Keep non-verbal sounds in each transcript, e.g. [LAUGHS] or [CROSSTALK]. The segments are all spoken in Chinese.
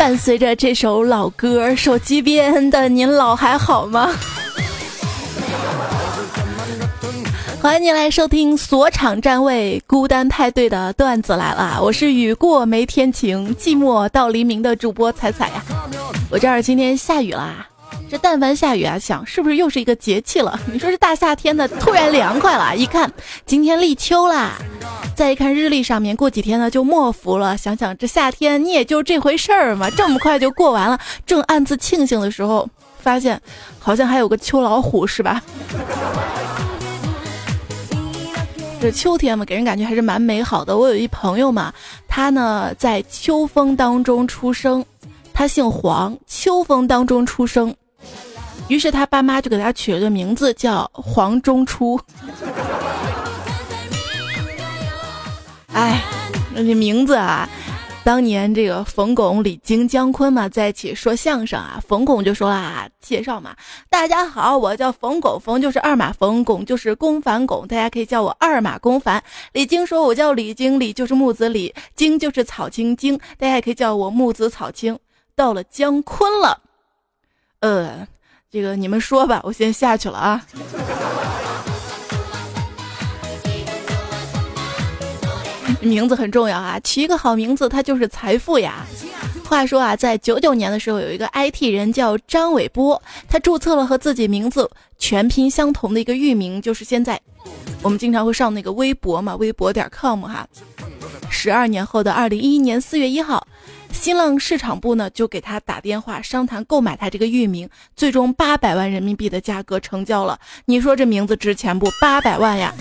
伴随着这首老歌，手机边的您老还好吗？[LAUGHS] 欢迎您来收听锁场站位孤单派对的段子来了，我是雨过没天晴，寂寞到黎明的主播彩彩呀。我这儿今天下雨啦，这但凡下雨啊，想是不是又是一个节气了？你说这大夏天的突然凉快了，一看今天立秋啦，再一看日历上面过几天呢就末伏了，想想这夏天你也就这回事儿嘛，这么快就过完了，正暗自庆幸的时候，发现好像还有个秋老虎是吧？这秋天嘛，给人感觉还是蛮美好的。我有一朋友嘛，他呢在秋风当中出生，他姓黄，秋风当中出生，于是他爸妈就给他取了个名字叫黄中初。哎，那这名字啊。当年这个冯巩、李菁、姜昆嘛在一起说相声啊，冯巩就说啊，介绍嘛，大家好，我叫冯巩，冯就是二马冯，巩就是公凡巩，大家可以叫我二马公凡。李菁说，我叫李菁，李就是木子李，菁就是草青菁，大家也可以叫我木子草青。到了姜昆了，呃，这个你们说吧，我先下去了啊。名字很重要啊，取一个好名字，它就是财富呀。话说啊，在九九年的时候，有一个 IT 人叫张伟波，他注册了和自己名字全拼相同的一个域名，就是现在我们经常会上那个微博嘛，微博点 com 哈。十二年后的二零一一年四月一号，新浪市场部呢就给他打电话商谈购买他这个域名，最终八百万人民币的价格成交了。你说这名字值钱不？八百万呀！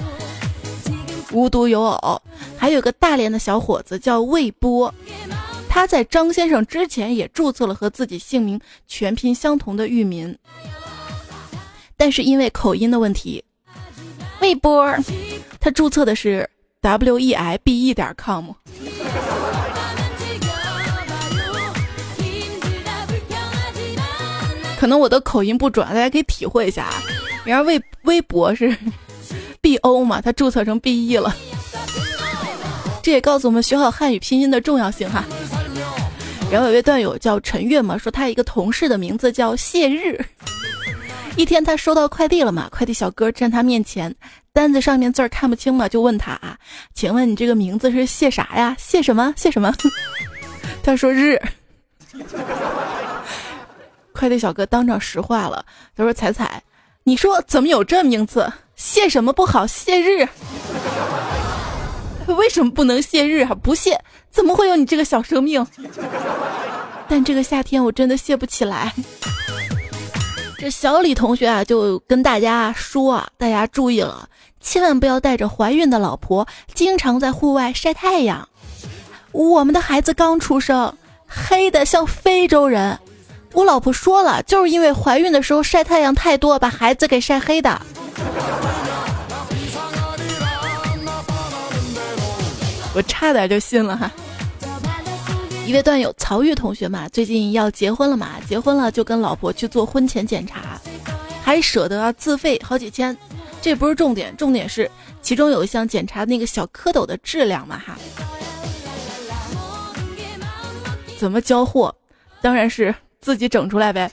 无独有偶，还有个大连的小伙子叫魏波，他在张先生之前也注册了和自己姓名全拼相同的域名，但是因为口音的问题，魏波他注册的是 w e i b e 点 com，可能我的口音不准，大家可以体会一下啊。然而魏微博是。[LAUGHS] B O 嘛，他注册成 B E 了，这也告诉我们学好汉语拼音的重要性哈。然后有位段友叫陈月嘛，说他一个同事的名字叫谢日。一天他收到快递了嘛，快递小哥站他面前，单子上面字儿看不清嘛，就问他啊，请问你这个名字是谢啥呀？谢什么？谢什么？[LAUGHS] 他说日。快递小哥当场石化了，他说彩彩，你说怎么有这名字？谢什么不好？谢日？[LAUGHS] 为什么不能谢日啊？不谢，怎么会有你这个小生命？但这个夏天我真的谢不起来。这小李同学啊，就跟大家说啊，大家注意了，千万不要带着怀孕的老婆经常在户外晒太阳。我们的孩子刚出生，黑的像非洲人。我老婆说了，就是因为怀孕的时候晒太阳太多，把孩子给晒黑的。[LAUGHS] 我差点就信了哈。一位段友曹玉同学嘛，最近要结婚了嘛，结婚了就跟老婆去做婚前检查，还舍得自费好几千。这不是重点，重点是其中有一项检查那个小蝌蚪的质量嘛哈。怎么交货？当然是自己整出来呗。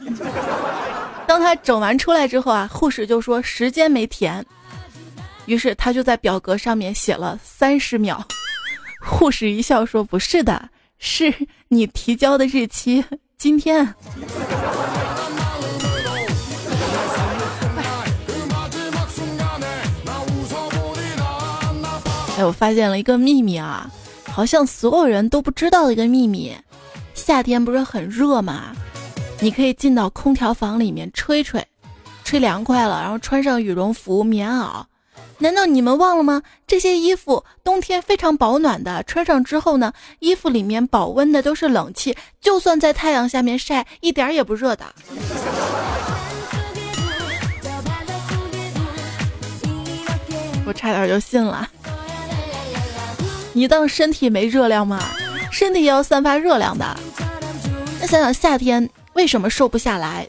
[LAUGHS] 当他整完出来之后啊，护士就说时间没填，于是他就在表格上面写了三十秒。护士一笑说：“不是的，是你提交的日期今天。”哎，我发现了一个秘密啊，好像所有人都不知道的一个秘密。夏天不是很热吗？你可以进到空调房里面吹吹，吹凉快了，然后穿上羽绒服、棉袄。难道你们忘了吗？这些衣服冬天非常保暖的，穿上之后呢，衣服里面保温的都是冷气，就算在太阳下面晒，一点也不热的。我差点就信了。你当身体没热量吗？身体也要散发热量的。那想想夏天为什么瘦不下来？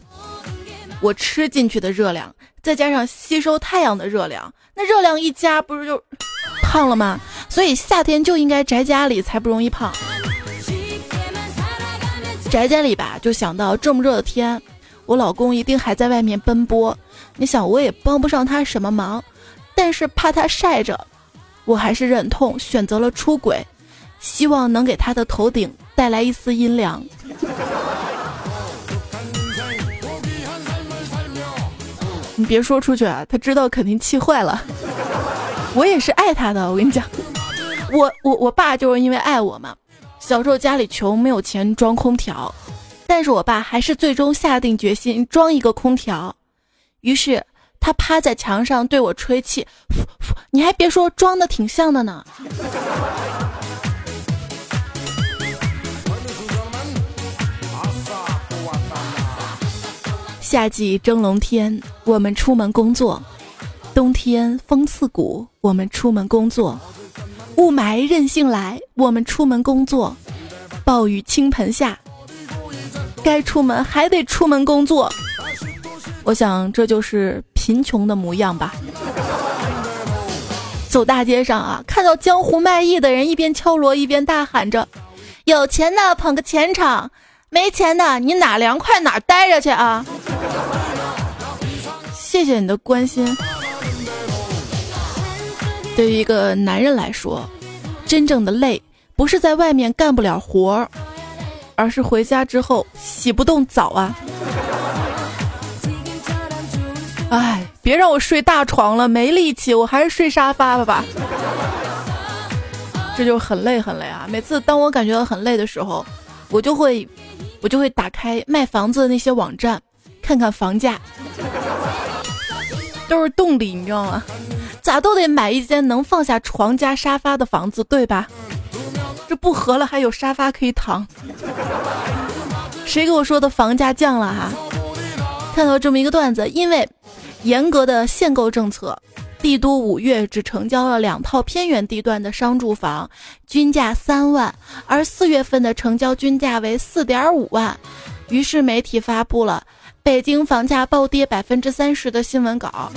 我吃进去的热量，再加上吸收太阳的热量。那热量一加，不是就胖了吗？所以夏天就应该宅家里，才不容易胖。宅家里吧，就想到这么热的天，我老公一定还在外面奔波。你想，我也帮不上他什么忙，但是怕他晒着，我还是忍痛选择了出轨，希望能给他的头顶带来一丝阴凉。你别说出去啊，他知道肯定气坏了。我也是爱他的，我跟你讲，我我我爸就是因为爱我嘛。小时候家里穷，没有钱装空调，但是我爸还是最终下定决心装一个空调。于是他趴在墙上对我吹气，[LAUGHS] 你还别说，装的挺像的呢。夏季蒸笼天，我们出门工作；冬天风刺骨，我们出门工作；雾霾任性来，我们出门工作；暴雨倾盆下，该出门还得出门工作。我想这就是贫穷的模样吧。走大街上啊，看到江湖卖艺的人一边敲锣一边大喊着：“有钱的捧个钱场。”没钱的，你哪凉快哪待着去啊！谢谢你的关心。对于一个男人来说，真正的累不是在外面干不了活儿，而是回家之后洗不动澡啊！哎，别让我睡大床了，没力气，我还是睡沙发吧吧。这就很累很累啊！每次当我感觉到很累的时候，我就会。我就会打开卖房子的那些网站，看看房价，[LAUGHS] 都是动力，你知道吗？咋都得买一间能放下床加沙发的房子，对吧？这不合了还有沙发可以躺。谁给我说的房价降了哈？看到这么一个段子，因为严格的限购政策。帝都五月只成交了两套偏远地段的商住房，均价三万，而四月份的成交均价为四点五万。于是媒体发布了北京房价暴跌百分之三十的新闻稿。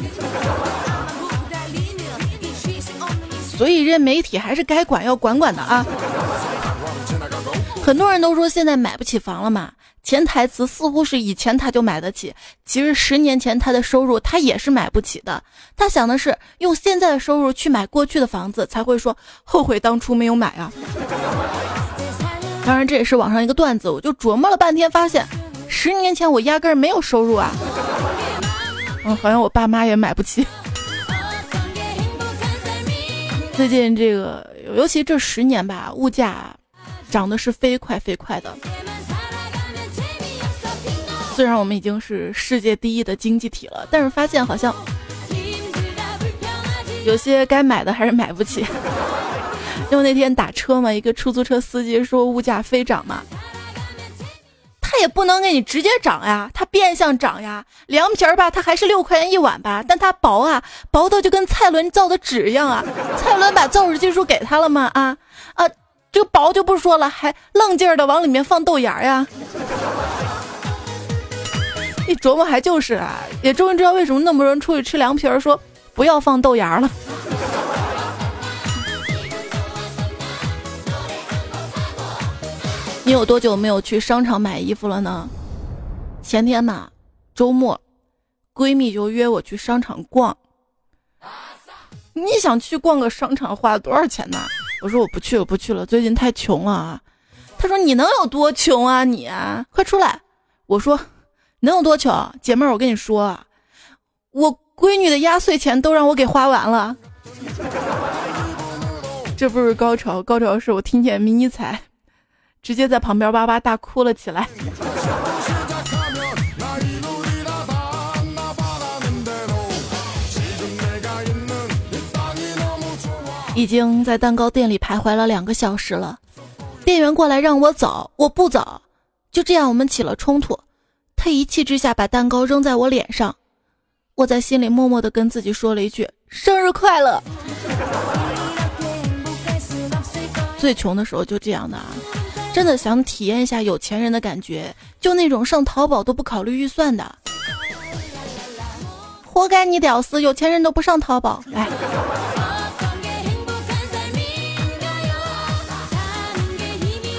所以这媒体还是该管要管管的啊！很多人都说现在买不起房了嘛。潜台词似乎是以前他就买得起，其实十年前他的收入他也是买不起的。他想的是用现在的收入去买过去的房子，才会说后悔当初没有买啊。当然这也是网上一个段子，我就琢磨了半天，发现十年前我压根儿没有收入啊。嗯，好像我爸妈也买不起。[LAUGHS] 最近这个，尤其这十年吧，物价涨的是飞快飞快的。虽然我们已经是世界第一的经济体了，但是发现好像有些该买的还是买不起。[LAUGHS] 因为那天打车嘛，一个出租车司机说物价飞涨嘛，他也不能给你直接涨呀，他变相涨呀。凉皮儿吧，它还是六块钱一碗吧，但它薄啊，薄的就跟蔡伦造的纸一样啊。蔡伦把造纸技术给他了吗？啊啊，这个薄就不说了，还愣劲儿的往里面放豆芽呀。一琢磨还就是啊，也终于知道为什么那么多人出去吃凉皮儿，说不要放豆芽了。[LAUGHS] 你有多久没有去商场买衣服了呢？前天嘛，周末，闺蜜就约我去商场逛。你想去逛个商场花多少钱呢？我说我不去了，不去了，最近太穷了啊。她说你能有多穷啊你啊，快出来。我说。能有多穷，姐妹儿？我跟你说，我闺女的压岁钱都让我给花完了。[LAUGHS] 这不是高潮，高潮是我听见迷你彩，直接在旁边哇哇大哭了起来。[LAUGHS] 已经在蛋糕店里徘徊了两个小时了，店员过来让我走，我不走，就这样我们起了冲突。他一气之下把蛋糕扔在我脸上，我在心里默默的跟自己说了一句“生日快乐”。最穷的时候就这样的啊，真的想体验一下有钱人的感觉，就那种上淘宝都不考虑预算的，活该你屌丝，有钱人都不上淘宝，哎。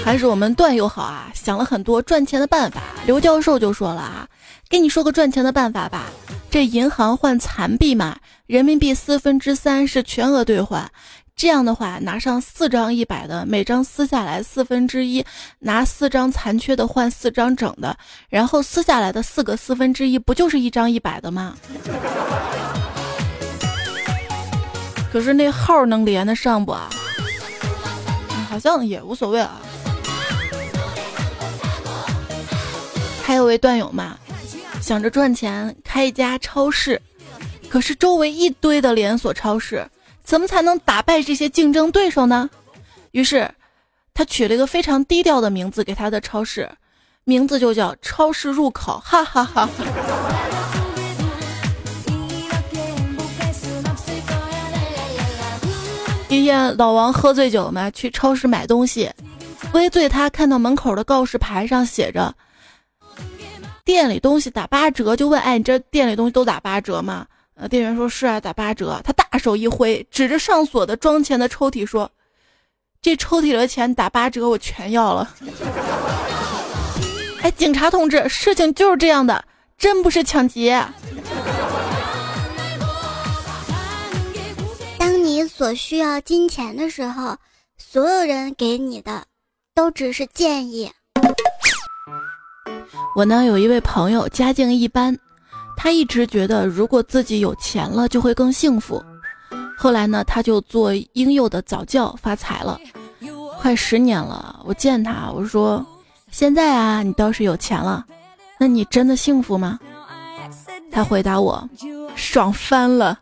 还是我们段友好啊，想了很多赚钱的办法。刘教授就说了啊，给你说个赚钱的办法吧。这银行换残币嘛，人民币四分之三是全额兑换。这样的话，拿上四张一百的，每张撕下来四分之一，拿四张残缺的换四张整的，然后撕下来的四个四分之一，不就是一张一百的吗？可是那号能连得上不啊？好像也无所谓啊。还有位段友嘛，想着赚钱开一家超市，可是周围一堆的连锁超市。怎么才能打败这些竞争对手呢？于是，他取了一个非常低调的名字给他的超市，名字就叫“超市入口”。哈哈哈。一天，老王喝醉酒嘛，去超市买东西，微醉他看到门口的告示牌上写着“店里东西打八折”，就问：“哎，你这店里东西都打八折吗？”呃，店员说是啊，打八折。他大手一挥，指着上锁的装钱的抽屉说：“这抽屉里的钱打八折，我全要了。[LAUGHS] ”哎，警察同志，事情就是这样的，真不是抢劫。当你所需要金钱的时候，所有人给你的都只是建议。我呢，有一位朋友，家境一般。他一直觉得，如果自己有钱了，就会更幸福。后来呢，他就做婴幼的早教发财了，快十年了。我见他，我说：“现在啊，你倒是有钱了，那你真的幸福吗？”他回答我：“爽翻了。”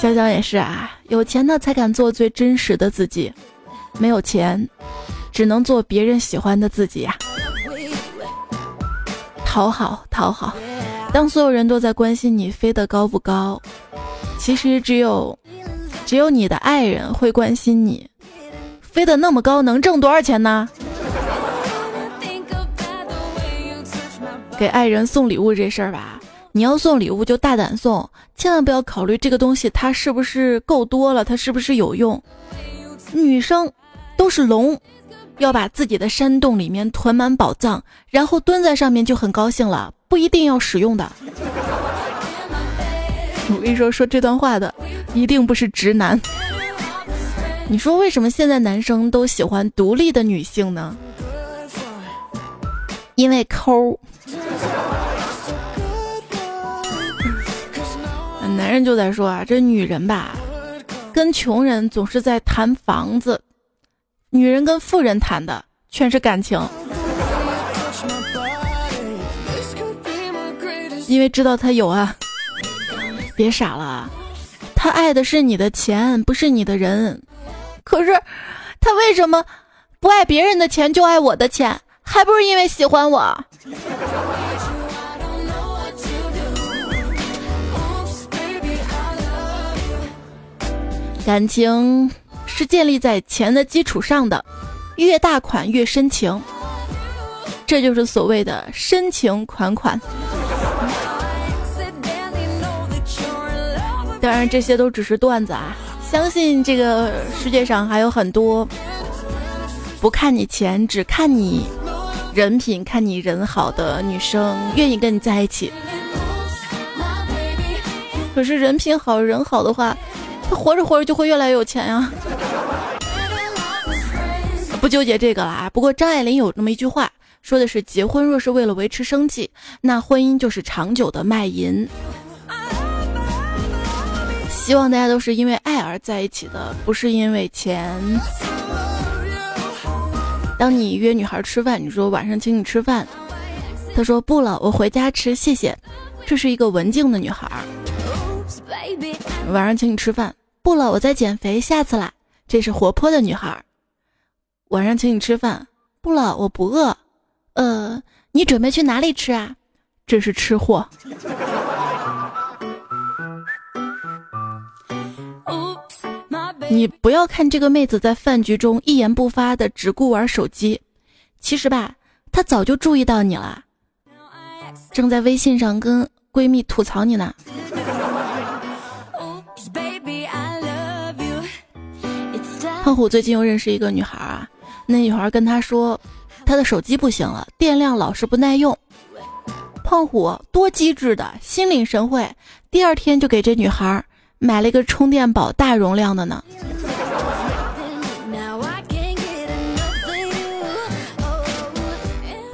潇潇也是啊，有钱的才敢做最真实的自己，没有钱，只能做别人喜欢的自己呀。讨好，讨好。当所有人都在关心你飞得高不高，其实只有，只有你的爱人会关心你飞得那么高能挣多少钱呢？给爱人送礼物这事儿吧，你要送礼物就大胆送，千万不要考虑这个东西它是不是够多了，它是不是有用。女生都是龙。要把自己的山洞里面囤满宝藏，然后蹲在上面就很高兴了，不一定要使用的。[LAUGHS] 我跟你说，说这段话的一定不是直男。你说为什么现在男生都喜欢独立的女性呢？因为抠。[LAUGHS] 男人就在说啊，这女人吧，跟穷人总是在谈房子。女人跟富人谈的全是感情，因为知道他有啊。别傻了，他爱的是你的钱，不是你的人。可是他为什么不爱别人的钱，就爱我的钱？还不是因为喜欢我？感情。是建立在钱的基础上的，越大款越深情，这就是所谓的深情款款。当然，这些都只是段子啊！相信这个世界上还有很多不看你钱，只看你人品、看你人好的女生，愿意跟你在一起。可是人品好人好的话，他活着活着就会越来越有钱呀。不纠结这个了啊！不过张爱玲有那么一句话，说的是结婚若是为了维持生计，那婚姻就是长久的卖淫。希望大家都是因为爱而在一起的，不是因为钱。当你约女孩吃饭，你说晚上请你吃饭，她说不了，我回家吃，谢谢。这是一个文静的女孩。晚上请你吃饭，不了，我在减肥，下次来。这是活泼的女孩。晚上请你吃饭，不了，我不饿。呃，你准备去哪里吃啊？这是吃货。你不要看这个妹子在饭局中一言不发的只顾玩手机，其实吧，她早就注意到你了，正在微信上跟闺蜜吐槽你呢。胖虎最近又认识一个女孩啊，那女孩跟他说，他的手机不行了，电量老是不耐用。胖虎多机智的，心领神会，第二天就给这女孩买了一个充电宝，大容量的呢。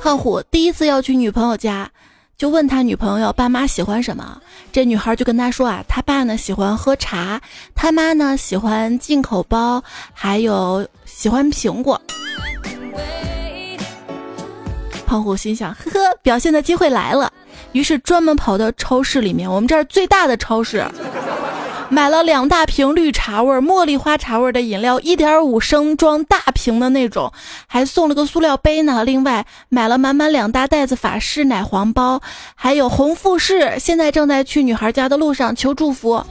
胖虎第一次要去女朋友家，就问他女朋友爸妈喜欢什么。这女孩就跟他说啊，他爸呢喜欢喝茶，他妈呢喜欢进口包，还有喜欢苹果。胖虎心想，呵呵，表现的机会来了，于是专门跑到超市里面，我们这儿最大的超市。买了两大瓶绿茶味、茉莉花茶味的饮料，一点五升装大瓶的那种，还送了个塑料杯呢。另外买了满满两大袋子法式奶黄包，还有红富士。现在正在去女孩家的路上，求祝福。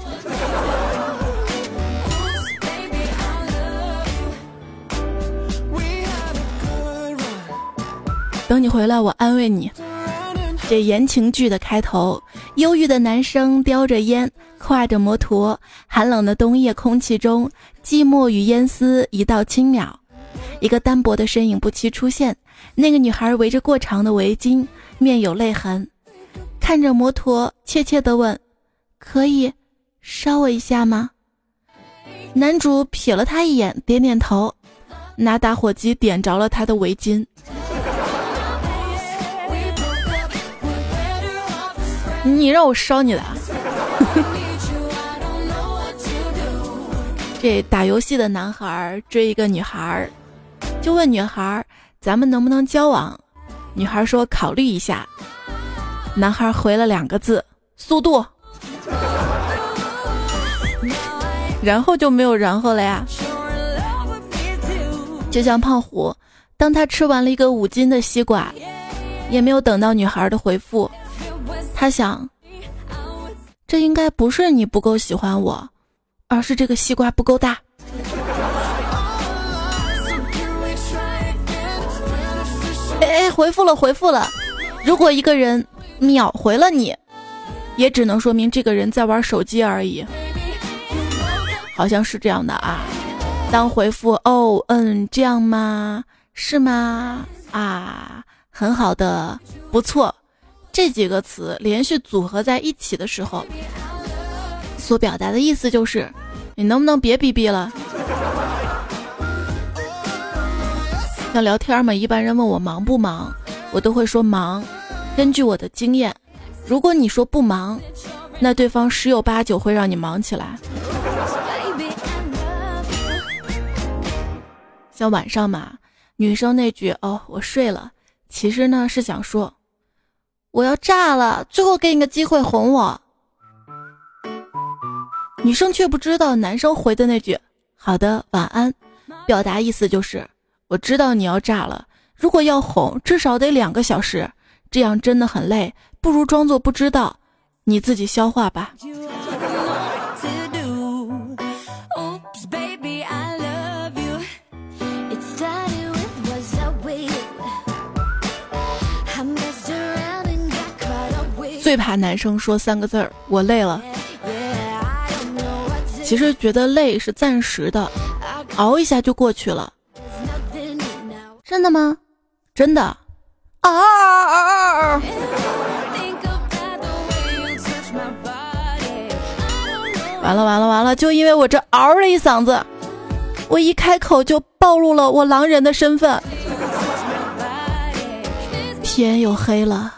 等你回来，我安慰你。这言情剧的开头，忧郁的男生叼着烟。挎着摩托，寒冷的冬夜空气中，寂寞与烟丝一道轻渺。一个单薄的身影不期出现，那个女孩围着过长的围巾，面有泪痕，看着摩托，怯怯地问：“可以烧我一下吗？”男主瞥了她一眼，点点头，拿打火机点着了她的围巾。你让我烧你的？这打游戏的男孩追一个女孩，就问女孩：“咱们能不能交往？”女孩说：“考虑一下。”男孩回了两个字：“速度。”然后就没有然后了呀。就像胖虎，当他吃完了一个五斤的西瓜，也没有等到女孩的回复，他想，这应该不是你不够喜欢我。而是这个西瓜不够大。哎哎，回复了，回复了。如果一个人秒回了你，也只能说明这个人在玩手机而已。好像是这样的啊。当回复哦嗯这样吗？是吗？啊，很好的，不错。这几个词连续组合在一起的时候。所表达的意思就是，你能不能别逼逼了？要聊天嘛，一般人问我忙不忙，我都会说忙。根据我的经验，如果你说不忙，那对方十有八九会让你忙起来。像晚上嘛，女生那句“哦，我睡了”，其实呢是想说，我要炸了，最后给你个机会哄我。女生却不知道男生回的那句“好的，晚安”，表达意思就是我知道你要炸了。如果要哄，至少得两个小时，这样真的很累，不如装作不知道，你自己消化吧。最怕男生说三个字儿：“我累了。”其实觉得累是暂时的，熬一下就过去了。真的吗？真的。啊！完了完了完了！就因为我这嗷了一嗓子，我一开口就暴露了我狼人的身份。天又黑了，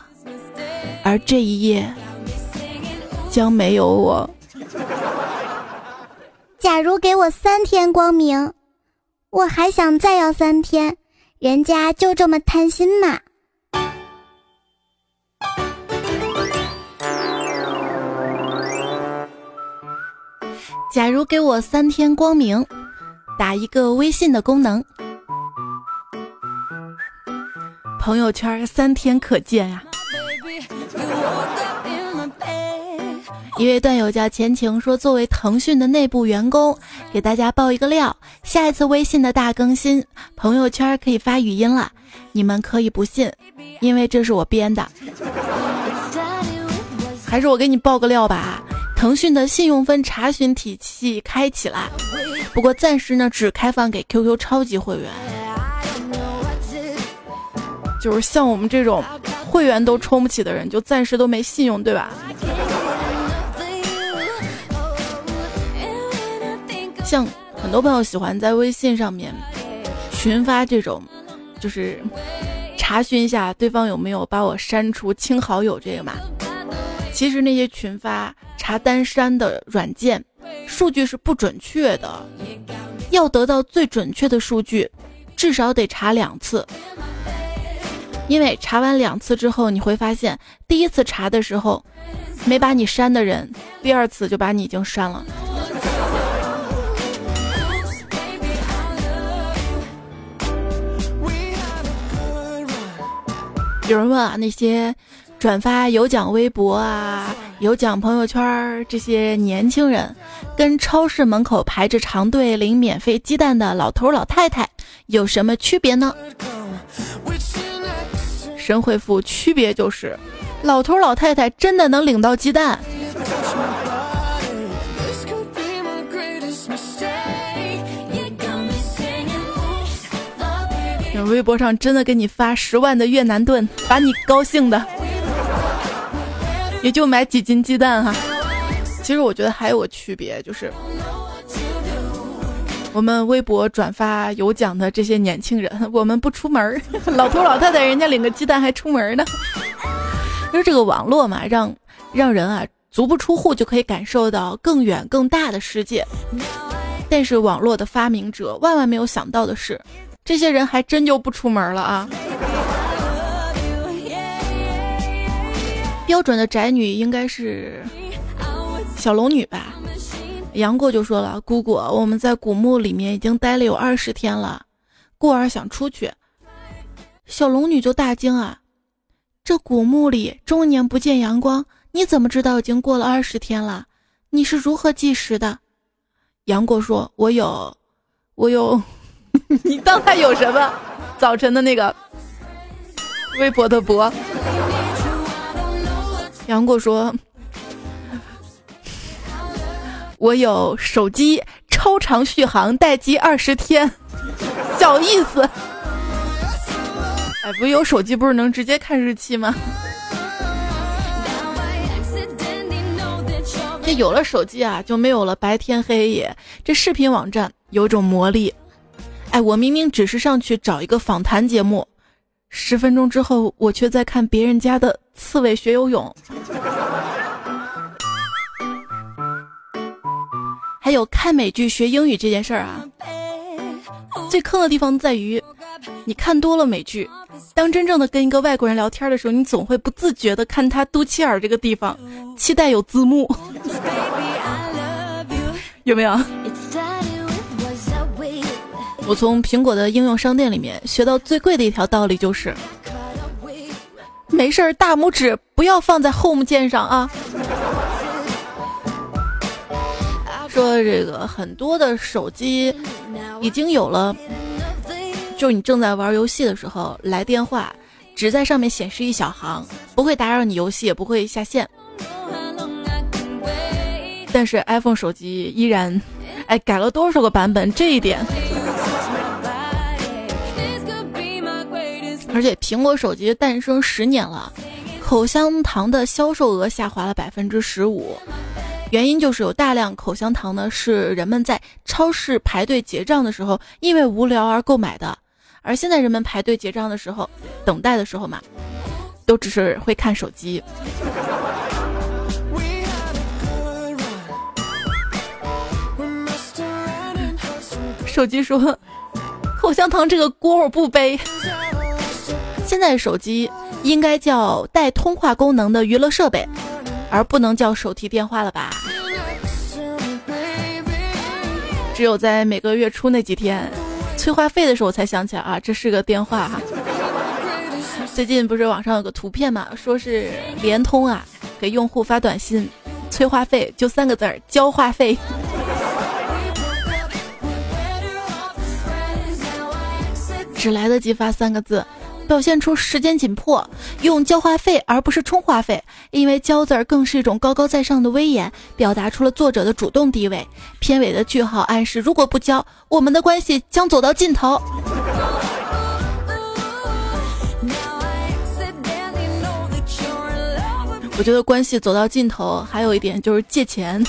而这一夜将没有我。假如给我三天光明，我还想再要三天，人家就这么贪心嘛。假如给我三天光明，打一个微信的功能，朋友圈三天可见呀。一位段友叫前情说：“作为腾讯的内部员工，给大家爆一个料，下一次微信的大更新，朋友圈可以发语音了。你们可以不信，因为这是我编的。还是我给你爆个料吧。腾讯的信用分查询体系开启了，不过暂时呢只开放给 QQ 超级会员，就是像我们这种会员都充不起的人，就暂时都没信用，对吧？像很多朋友喜欢在微信上面群发这种，就是查询一下对方有没有把我删除清好友这个嘛。其实那些群发查单删的软件数据是不准确的，要得到最准确的数据，至少得查两次。因为查完两次之后，你会发现第一次查的时候没把你删的人，第二次就把你已经删了。有人问啊，那些转发有奖微博啊、有奖朋友圈这些年轻人，跟超市门口排着长队领免费鸡蛋的老头老太太有什么区别呢？神回复：区别就是，老头老太太真的能领到鸡蛋。微博上真的给你发十万的越南盾，把你高兴的，也就买几斤鸡蛋哈。其实我觉得还有个区别，就是我们微博转发有奖的这些年轻人，[LAUGHS] 我们不出门 [LAUGHS] 老头老太太人家领个鸡蛋还出门呢。因 [LAUGHS] 为这个网络嘛，让让人啊足不出户就可以感受到更远更大的世界。但是网络的发明者万万没有想到的是。这些人还真就不出门了啊！标准的宅女应该是小龙女吧？杨过就说了：“姑姑，我们在古墓里面已经待了有二十天了，过儿想出去。”小龙女就大惊啊：“这古墓里终年不见阳光，你怎么知道已经过了二十天了？你是如何计时的？”杨过说：“我有，我有。[LAUGHS] ”你刚才有什么？早晨的那个微博的博，[LAUGHS] 杨过说：“我有手机超长续航，待机二十天，[LAUGHS] 小意思。”哎，不有手机不是能直接看日期吗？这有了手机啊，就没有了白天黑夜。这视频网站有种魔力。哎，我明明只是上去找一个访谈节目，十分钟之后，我却在看别人家的刺猬学游泳。还有看美剧学英语这件事儿啊，最坑的地方在于，你看多了美剧，当真正的跟一个外国人聊天的时候，你总会不自觉的看他肚脐眼这个地方，期待有字幕，[LAUGHS] 有没有？我从苹果的应用商店里面学到最贵的一条道理就是，没事儿大拇指不要放在 Home 键上啊。说这个很多的手机已经有了，就你正在玩游戏的时候来电话，只在上面显示一小行，不会打扰你游戏，也不会下线。但是 iPhone 手机依然，[LAUGHS] 哎，改了多少个版本，这一点。而且苹果手机诞生十年了，口香糖的销售额下滑了百分之十五，原因就是有大量口香糖呢是人们在超市排队结账的时候因为无聊而购买的，而现在人们排队结账的时候，等待的时候嘛，都只是会看手机。手机说，口香糖这个锅我不背。现在手机应该叫带通话功能的娱乐设备，而不能叫手提电话了吧？只有在每个月初那几天催话费的时候，才想起来啊，这是个电话哈。最近不是网上有个图片嘛，说是联通啊给用户发短信催话费，就三个字儿交话费，只来得及发三个字。表现出时间紧迫，用交话费而不是充话费，因为“交”字儿更是一种高高在上的威严，表达出了作者的主动地位。片尾的句号暗示，如果不交，我们的关系将走到尽头。我觉得关系走到尽头，还有一点就是借钱。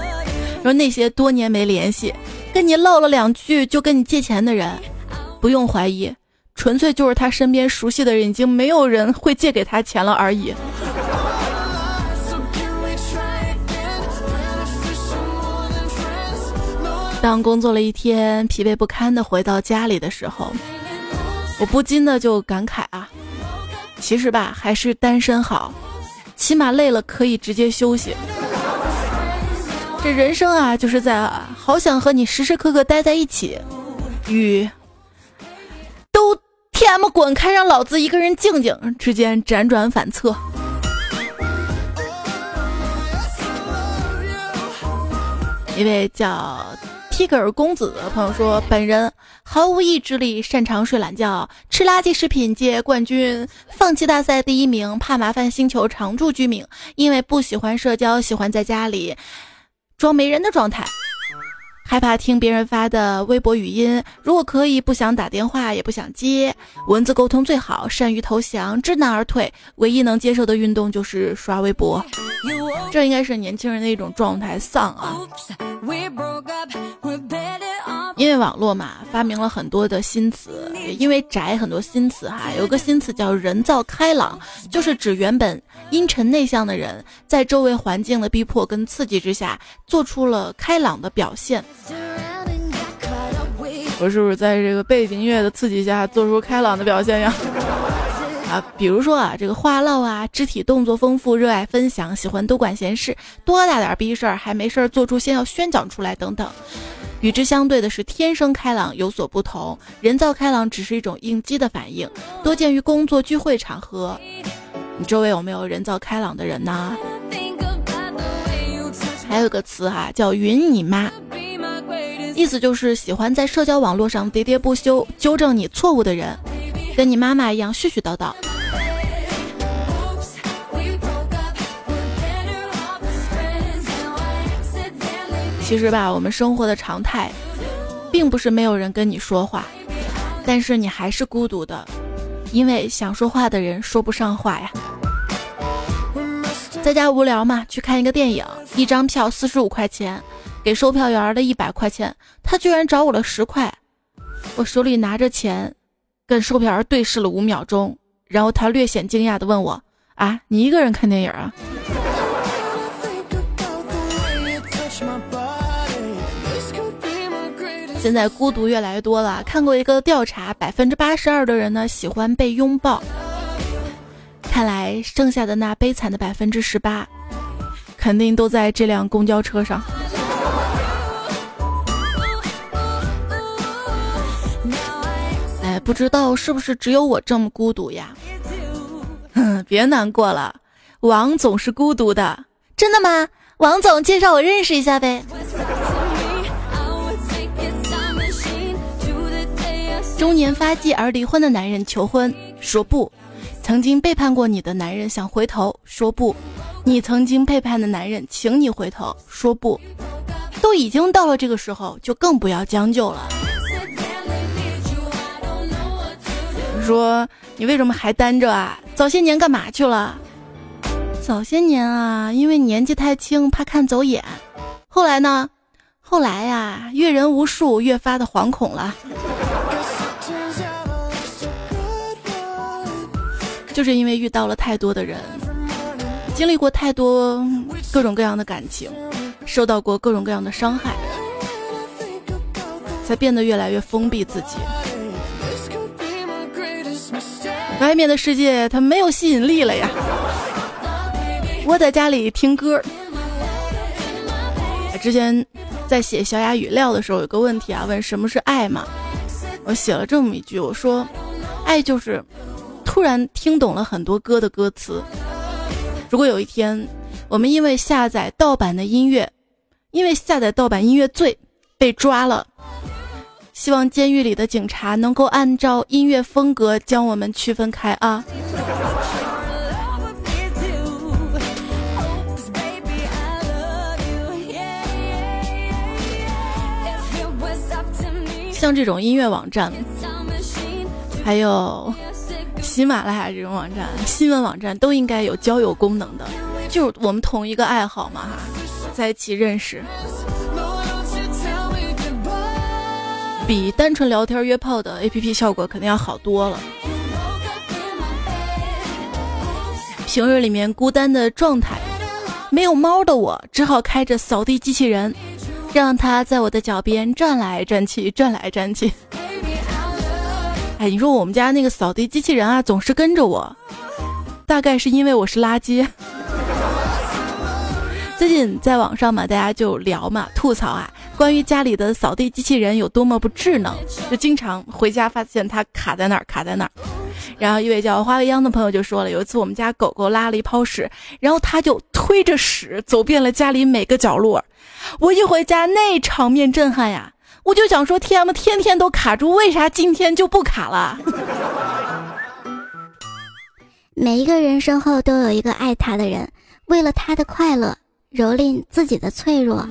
[LAUGHS] 说那些多年没联系，跟你唠了两句就跟你借钱的人，不用怀疑，纯粹就是他身边熟悉的人已经没有人会借给他钱了而已。当工作了一天，疲惫不堪的回到家里的时候，我不禁的就感慨啊，其实吧，还是单身好。起码累了可以直接休息。这人生啊，就是在好想和你时时刻刻待在一起，与 T M 滚开，让老子一个人静静之间辗转反侧。一位叫。皮格尔公子的朋友说：“本人毫无意志力，擅长睡懒觉，吃垃圾食品界冠军，放弃大赛第一名，怕麻烦星球常住居民，因为不喜欢社交，喜欢在家里装没人的状态。”害怕听别人发的微博语音，如果可以，不想打电话，也不想接，文字沟通最好，善于投降，知难而退，唯一能接受的运动就是刷微博。这应该是年轻人的一种状态，丧啊。因为网络嘛，发明了很多的新词，也因为宅很多新词哈。有个新词叫人造开朗，就是指原本阴沉内向的人，在周围环境的逼迫跟刺激之下，做出了开朗的表现。我是不是在这个背景音乐的刺激下做出开朗的表现呀？啊，比如说啊，这个话唠啊，肢体动作丰富，热爱分享，喜欢多管闲事，多大点逼事儿还没事儿做出先要宣讲出来等等。与之相对的是天生开朗有所不同，人造开朗只是一种应激的反应，多见于工作聚会场合。你周围有没有人造开朗的人呢？还有个词哈，叫“云你妈”。意思就是喜欢在社交网络上喋喋不休，纠正你错误的人，跟你妈妈一样絮絮叨叨。其实吧，我们生活的常态，并不是没有人跟你说话，但是你还是孤独的，因为想说话的人说不上话呀。在家无聊嘛，去看一个电影，一张票四十五块钱。给售票员的一百块钱，他居然找我了十块。我手里拿着钱，跟售票员对视了五秒钟，然后他略显惊讶的问我：“啊，你一个人看电影啊？”现在孤独越来越多了。看过一个调查，百分之八十二的人呢喜欢被拥抱。看来剩下的那悲惨的百分之十八，肯定都在这辆公交车上。哎不知道是不是只有我这么孤独呀？哼，别难过了，王总是孤独的。真的吗？王总，介绍我认识一下呗。中年发迹而离婚的男人求婚说不，曾经背叛过你的男人想回头说不，你曾经背叛的男人请你回头说不，都已经到了这个时候，就更不要将就了。说你为什么还单着啊？早些年干嘛去了？早些年啊，因为年纪太轻，怕看走眼。后来呢？后来呀，阅人无数，越发的惶恐了。就是因为遇到了太多的人，经历过太多各种各样的感情，受到过各种各样的伤害，才变得越来越封闭自己。外面的世界它没有吸引力了呀！我在家里听歌。之前在写小雅语料的时候，有个问题啊，问什么是爱嘛？我写了这么一句，我说，爱就是突然听懂了很多歌的歌词。如果有一天我们因为下载盗版的音乐，因为下载盗版音乐罪被抓了，希望监狱里的警察能够按照音乐风格将我们区分开啊。像这种音乐网站，还有喜马拉雅这种网站、新闻网站，都应该有交友功能的，就是我们同一个爱好嘛哈，在一起认识，比单纯聊天约炮的 APP 效果肯定要好多了。平日里面孤单的状态，没有猫的我，只好开着扫地机器人。让它在我的脚边转来转去，转来转去。哎，你说我们家那个扫地机器人啊，总是跟着我，大概是因为我是垃圾。最近在网上嘛，大家就聊嘛，吐槽啊，关于家里的扫地机器人有多么不智能，就经常回家发现它卡在那儿，卡在那儿。然后一位叫花未央的朋友就说了，有一次我们家狗狗拉了一泡屎，然后它就推着屎走遍了家里每个角落。我一回家，那场面震撼呀！我就想说，T M 天天都卡住，为啥今天就不卡了？每一个人身后都有一个爱他的人，为了他的快乐，蹂躏自己的脆弱。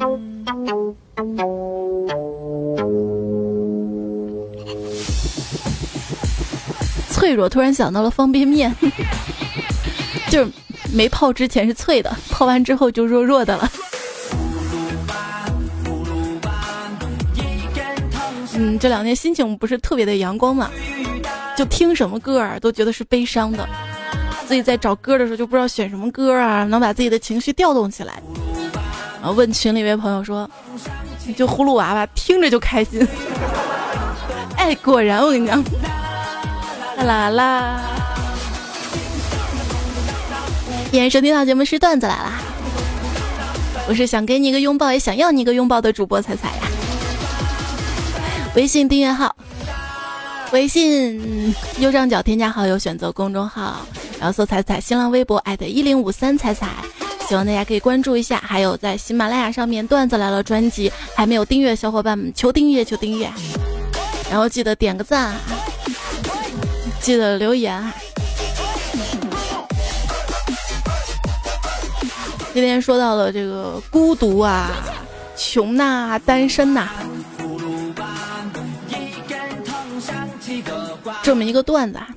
脆弱，突然想到了方便面，[LAUGHS] 就是没泡之前是脆的，泡完之后就弱弱的了。嗯，这两天心情不是特别的阳光嘛，就听什么歌啊都觉得是悲伤的，所以在找歌的时候就不知道选什么歌啊，能把自己的情绪调动起来。然后问群里一位朋友说：“就葫芦娃娃，听着就开心。[LAUGHS] ”哎，果然我跟你讲，啦啦啦！今天收听到节目是段子来了，我是想给你一个拥抱，也想要你一个拥抱的主播彩彩呀。微信订阅号，微信右上角添加好友，选择公众号，然后搜“彩彩”，新浪微博艾特一零五三彩彩，希望大家可以关注一下。还有在喜马拉雅上面段子来了专辑还没有订阅，小伙伴们求订阅求订阅，然后记得点个赞，记得留言。今天说到了这个孤独啊、穷呐、单身呐。这么一个段子啊，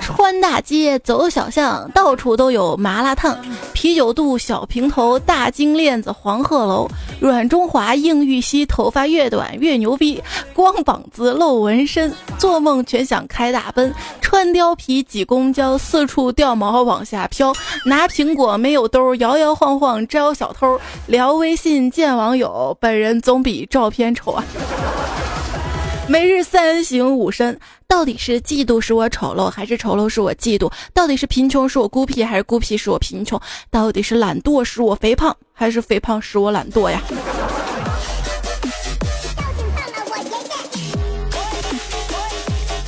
穿大街走小巷，到处都有麻辣烫。啤酒肚，小平头，大金链子，黄鹤楼，软中华，硬玉溪，头发越短越牛逼，光膀子露纹身，做梦全想开大奔，穿貂皮挤公交，四处掉毛往下飘，拿苹果没有兜，摇摇晃晃招小偷，聊微信见网友，本人总比照片丑啊。每日三省吾身，到底是嫉妒使我丑陋，还是丑陋使我嫉妒？到底是贫穷使我孤僻，还是孤僻使我贫穷？到底是懒惰使我肥胖，还是肥胖使我懒惰呀？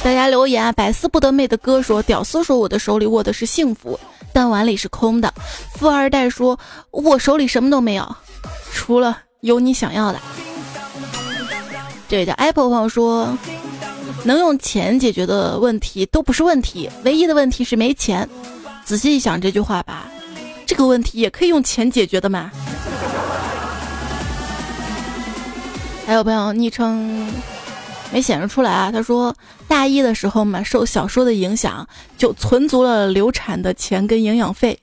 大家留言啊！百思不得妹的哥说：“屌丝说我的手里握的是幸福，但碗里是空的。”富二代说：“我手里什么都没有，除了有你想要的。”这位叫 Apple 朋友说：“能用钱解决的问题都不是问题，唯一的问题是没钱。”仔细一想这句话吧，这个问题也可以用钱解决的嘛。[LAUGHS] 还有朋友昵称没显示出来啊，他说大一的时候嘛，受小说的影响，就存足了流产的钱跟营养费，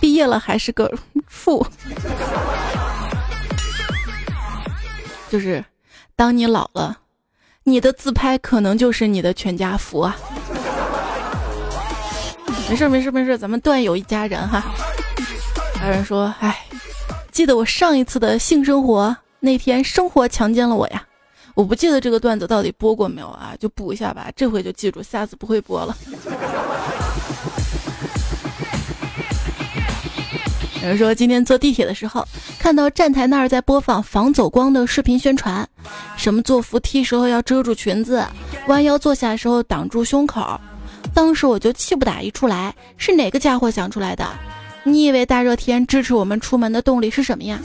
毕业了还是个富，[LAUGHS] 就是。当你老了，你的自拍可能就是你的全家福啊！没事没事没事，咱们段友一家人哈。还有人说：“哎，记得我上一次的性生活那天，生活强奸了我呀！”我不记得这个段子到底播过没有啊？就补一下吧，这回就记住，下次不会播了。有人说今天坐地铁的时候，看到站台那儿在播放防走光的视频宣传，什么坐扶梯时候要遮住裙子，弯腰坐下的时候挡住胸口。当时我就气不打一处来，是哪个家伙想出来的？你以为大热天支持我们出门的动力是什么呀？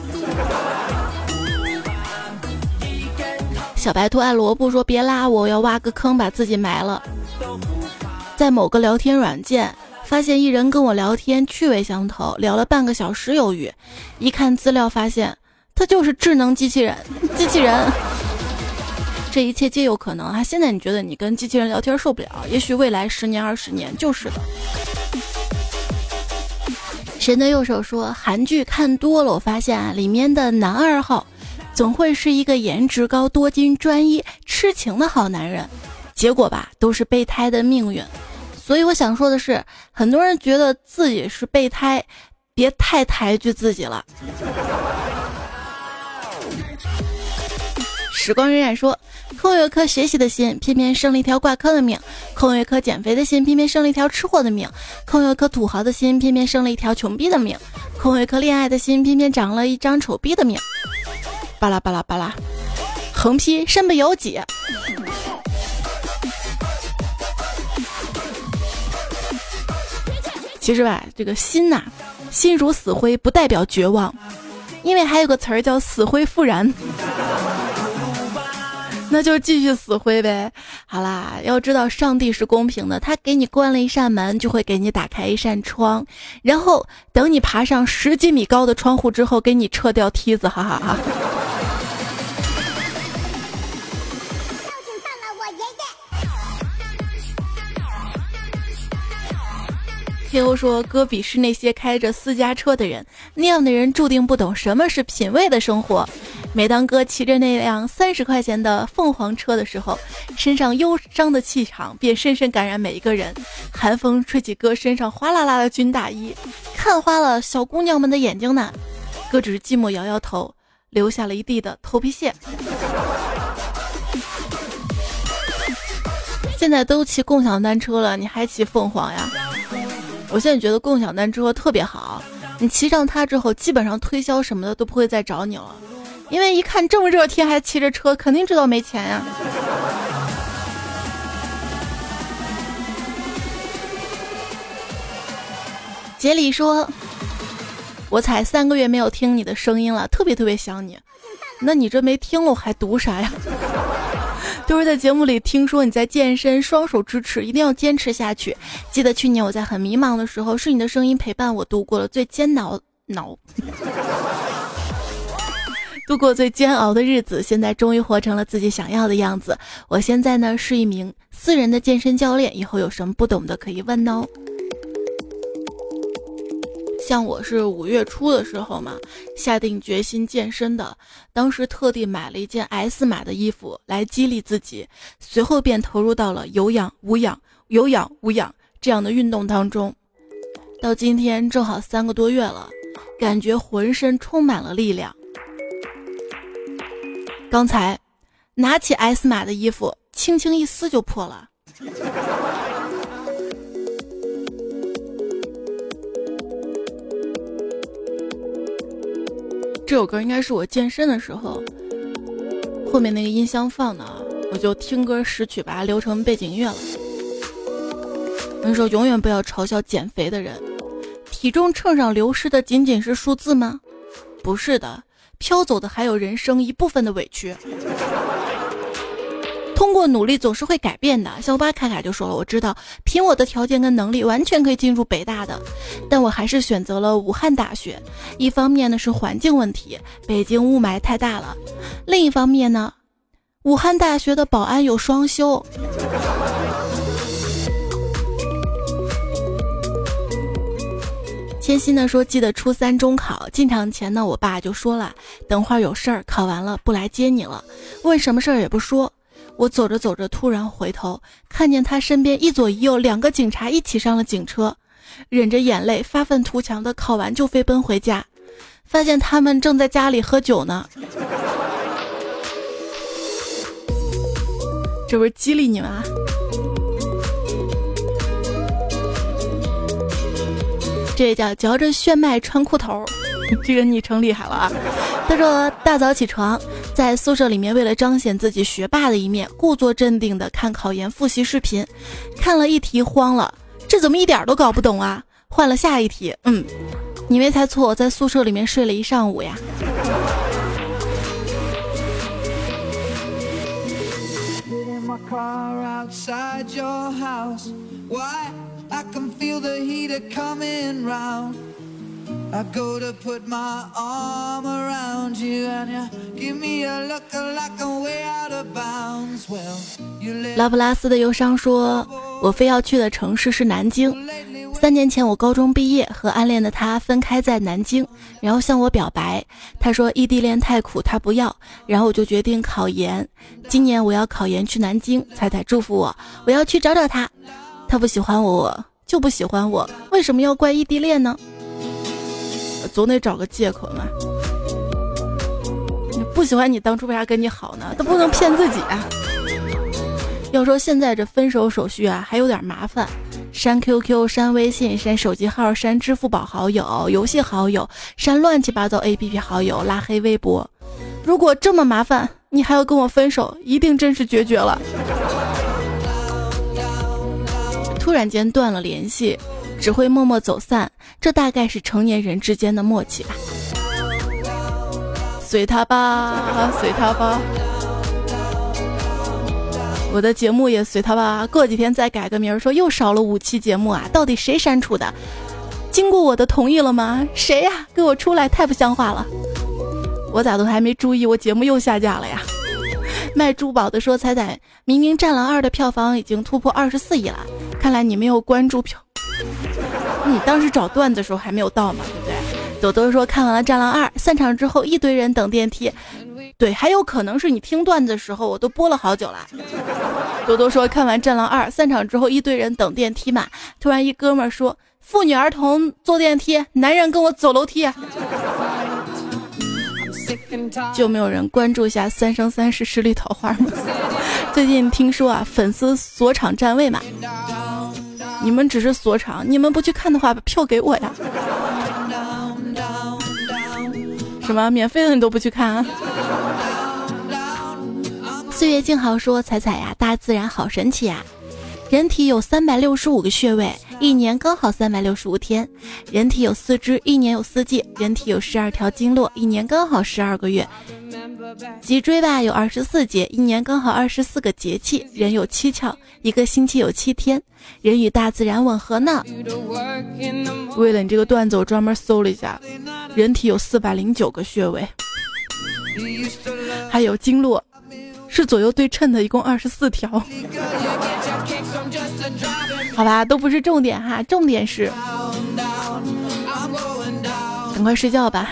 小白兔爱萝卜说：“别拉我，我要挖个坑把自己埋了。”在某个聊天软件发现一人跟我聊天趣味相投，聊了半个小时有余。一看资料发现他就是智能机器人，机器人。[LAUGHS] 这一切皆有可能啊！现在你觉得你跟机器人聊天受不了，也许未来十年二十年就是的。神的右手说：“韩剧看多了，我发现啊，里面的男二号总会是一个颜值高、多金、专一、痴情的好男人，结果吧，都是备胎的命运。所以我想说的是，很多人觉得自己是备胎，别太抬举自己了。”时光荏苒说：“空有一颗学习的心，偏偏生了一条挂科的命；空有一颗减肥的心，偏偏生了一条吃货的命；空有一颗土豪的心，偏偏生了一条穷逼的命；空有一颗恋爱的心，偏偏长了一张丑逼的命。”巴拉巴拉巴拉，横批：身不由己。其实吧，这个心呐，心如死灰，不代表绝望，因为还有个词儿叫死灰复燃。[LAUGHS] 那就继续死灰呗。好啦，要知道上帝是公平的，他给你关了一扇门，就会给你打开一扇窗，然后等你爬上十几米高的窗户之后，给你撤掉梯子，哈哈哈。天欧说：“哥鄙视那些开着私家车的人，那样的人注定不懂什么是品味的生活。每当哥骑着那辆三十块钱的凤凰车的时候，身上忧伤的气场便深深感染每一个人。寒风吹起哥身上哗啦啦的军大衣，看花了小姑娘们的眼睛呢。哥只是寂寞摇摇头，留下了一地的头皮屑。现在都骑共享单车了，你还骑凤凰呀？”我现在觉得共享单车特别好，你骑上它之后，基本上推销什么的都不会再找你了，因为一看这么热天还骑着车，肯定知道没钱呀。杰里说：“我才三个月没有听你的声音了，特别特别想你。那你这没听了，我还读啥呀？”都是在节目里听说你在健身，双手支持，一定要坚持下去。记得去年我在很迷茫的时候，是你的声音陪伴我度过了最煎熬、熬，[LAUGHS] 度过最煎熬的日子。现在终于活成了自己想要的样子。我现在呢是一名私人的健身教练，以后有什么不懂的可以问哦。像我是五月初的时候嘛，下定决心健身的，当时特地买了一件 S 码的衣服来激励自己，随后便投入到了有氧无氧、有氧无氧这样的运动当中。到今天正好三个多月了，感觉浑身充满了力量。刚才拿起 S 码的衣服，轻轻一撕就破了。这首歌应该是我健身的时候，后面那个音箱放的，我就听歌识曲，把它留成背景音乐了。我跟你说，永远不要嘲笑减肥的人，体重秤上流失的仅仅是数字吗？不是的，飘走的还有人生一部分的委屈。通过努力总是会改变的。小巴卡卡就说了：“我知道，凭我的条件跟能力，完全可以进入北大的，但我还是选择了武汉大学。一方面呢是环境问题，北京雾霾太大了；另一方面呢，武汉大学的保安有双休。”千心呢说：“记得初三中考进场前呢，我爸就说了，等会儿有事儿，考完了不来接你了。问什么事儿也不说。”我走着走着，突然回头，看见他身边一左一右两个警察一起上了警车，忍着眼泪，发愤图强的考完就飞奔回家，发现他们正在家里喝酒呢。这不是激励你吗？这叫嚼着炫迈穿裤头，[LAUGHS] 这个昵称厉害了啊！他说大早起床。在宿舍里面，为了彰显自己学霸的一面，故作镇定的看考研复习视频，看了一题慌了，这怎么一点都搞不懂啊？换了下一题，嗯，你没猜错，在宿舍里面睡了一上午呀。I go to put my arm around Giana，give me a look，a look，and we out of bounds。well，拉普拉斯的忧伤说：“我非要去的城市是南京。三年前我高中毕业，和暗恋的他分开在南京，然后向我表白。他说异地恋太苦，他不要。然后我就决定考研。今年我要考研去南京。彩彩祝福我，我要去找找他。他不喜欢，我就不喜欢我。为什么要怪异地恋呢？”总得找个借口嘛。不喜欢你当初为啥跟你好呢？都不能骗自己啊。要说现在这分手手续啊，还有点麻烦，删 QQ、删微信、删手机号、删支付宝好友、游戏好友、删乱七八糟 APP 好友、拉黑微博。如果这么麻烦，你还要跟我分手，一定真是决绝了。突然间断了联系。只会默默走散，这大概是成年人之间的默契吧。随他吧，随他吧。我的节目也随他吧，过几天再改个名儿，说又少了五期节目啊，到底谁删除的？经过我的同意了吗？谁呀？给我出来，太不像话了！我咋都还没注意，我节目又下架了呀？卖珠宝的说：“彩彩，明明《战狼二》的票房已经突破二十四亿了，看来你没有关注票。”你当时找段子的时候还没有到嘛，对不对？朵朵说看完了《战狼二》，散场之后一堆人等电梯。对，还有可能是你听段子的时候我都播了好久了。朵朵说看完《战狼二》，散场之后一堆人等电梯嘛。突然一哥们说妇女儿童坐电梯，男人跟我走楼梯。就没有人关注一下《三生三世十里桃花》吗？最近听说啊，粉丝锁场占位嘛。你们只是锁场，你们不去看的话，把票给我呀！什么免费的你都不去看？岁月静好说：“彩彩呀，大自然好神奇呀！人体有三百六十五个穴位，一年刚好三百六十五天；人体有四肢，一年有四季；人体有十二条经络，一年刚好十二个月。”脊椎吧有二十四节，一年刚好二十四个节气。人有七窍，一个星期有七天。人与大自然吻合呢。为了你这个段子，我专门搜了一下，人体有四百零九个穴位，还有经络是左右对称的，一共二十四条。好吧，都不是重点哈，重点是赶快睡觉吧。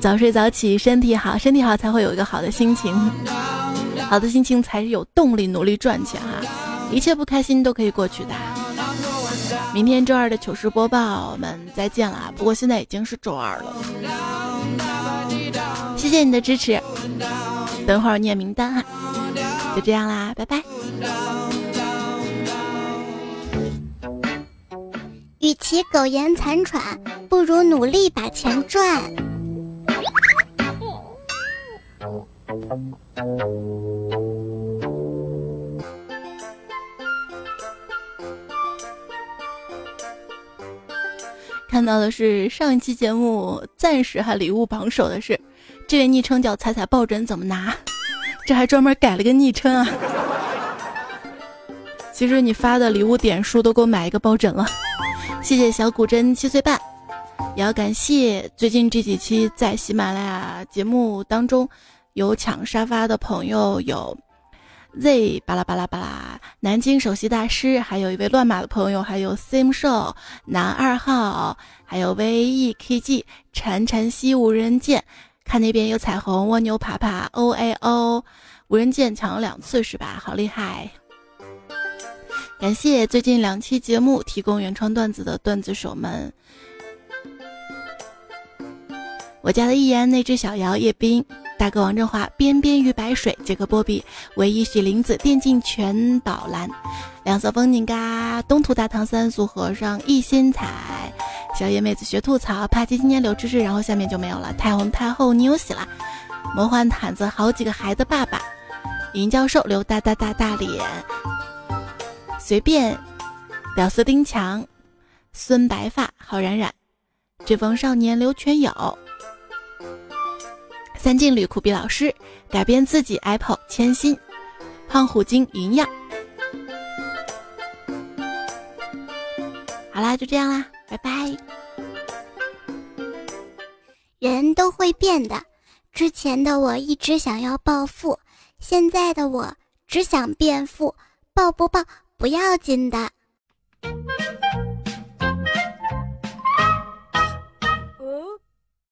早睡早起，身体好，身体好才会有一个好的心情，好的心情才是有动力努力赚钱哈。一切不开心都可以过去的。明天周二的糗事播报，我们再见了。不过现在已经是周二了，谢谢你的支持。等会儿念名单哈，就这样啦，拜拜。与其苟延残喘，不如努力把钱赚。看到的是上一期节目暂时还礼物榜首的是这位昵称叫“彩彩抱枕”，怎么拿？这还专门改了个昵称啊！其实你发的礼物点数都够买一个抱枕了。谢谢小古筝七岁半。也要感谢最近这几期在喜马拉雅节目当中有抢沙发的朋友，有 Z 巴拉巴拉巴拉，南京首席大师，还有一位乱码的朋友，还有 Sim Show 男二号，还有 VEKG 陈晨曦无人见，看那边有彩虹蜗牛爬爬 O A O 无人见抢了两次是吧？好厉害！感谢最近两期节目提供原创段子的段子手们。我家的一言，那只小瑶，叶冰，大哥王振华，边边鱼白水，杰克波比，唯一许林子，电竞全宝蓝，两色风景嘎，东土大唐三俗和尚一心彩，小野妹子学吐槽，帕奇今年柳知识，然后下面就没有了。太红太后，你有喜啦！魔幻毯子，好几个孩子爸爸，林教授，刘大大大大脸，随便，屌丝丁强，孙白发，好冉冉，追风少年刘全友。三劲旅苦逼老师改变自己 Apple 千心，胖虎精一样。好啦，就这样啦，拜拜。人都会变的，之前的我一直想要暴富，现在的我只想变富，暴不暴不要紧的。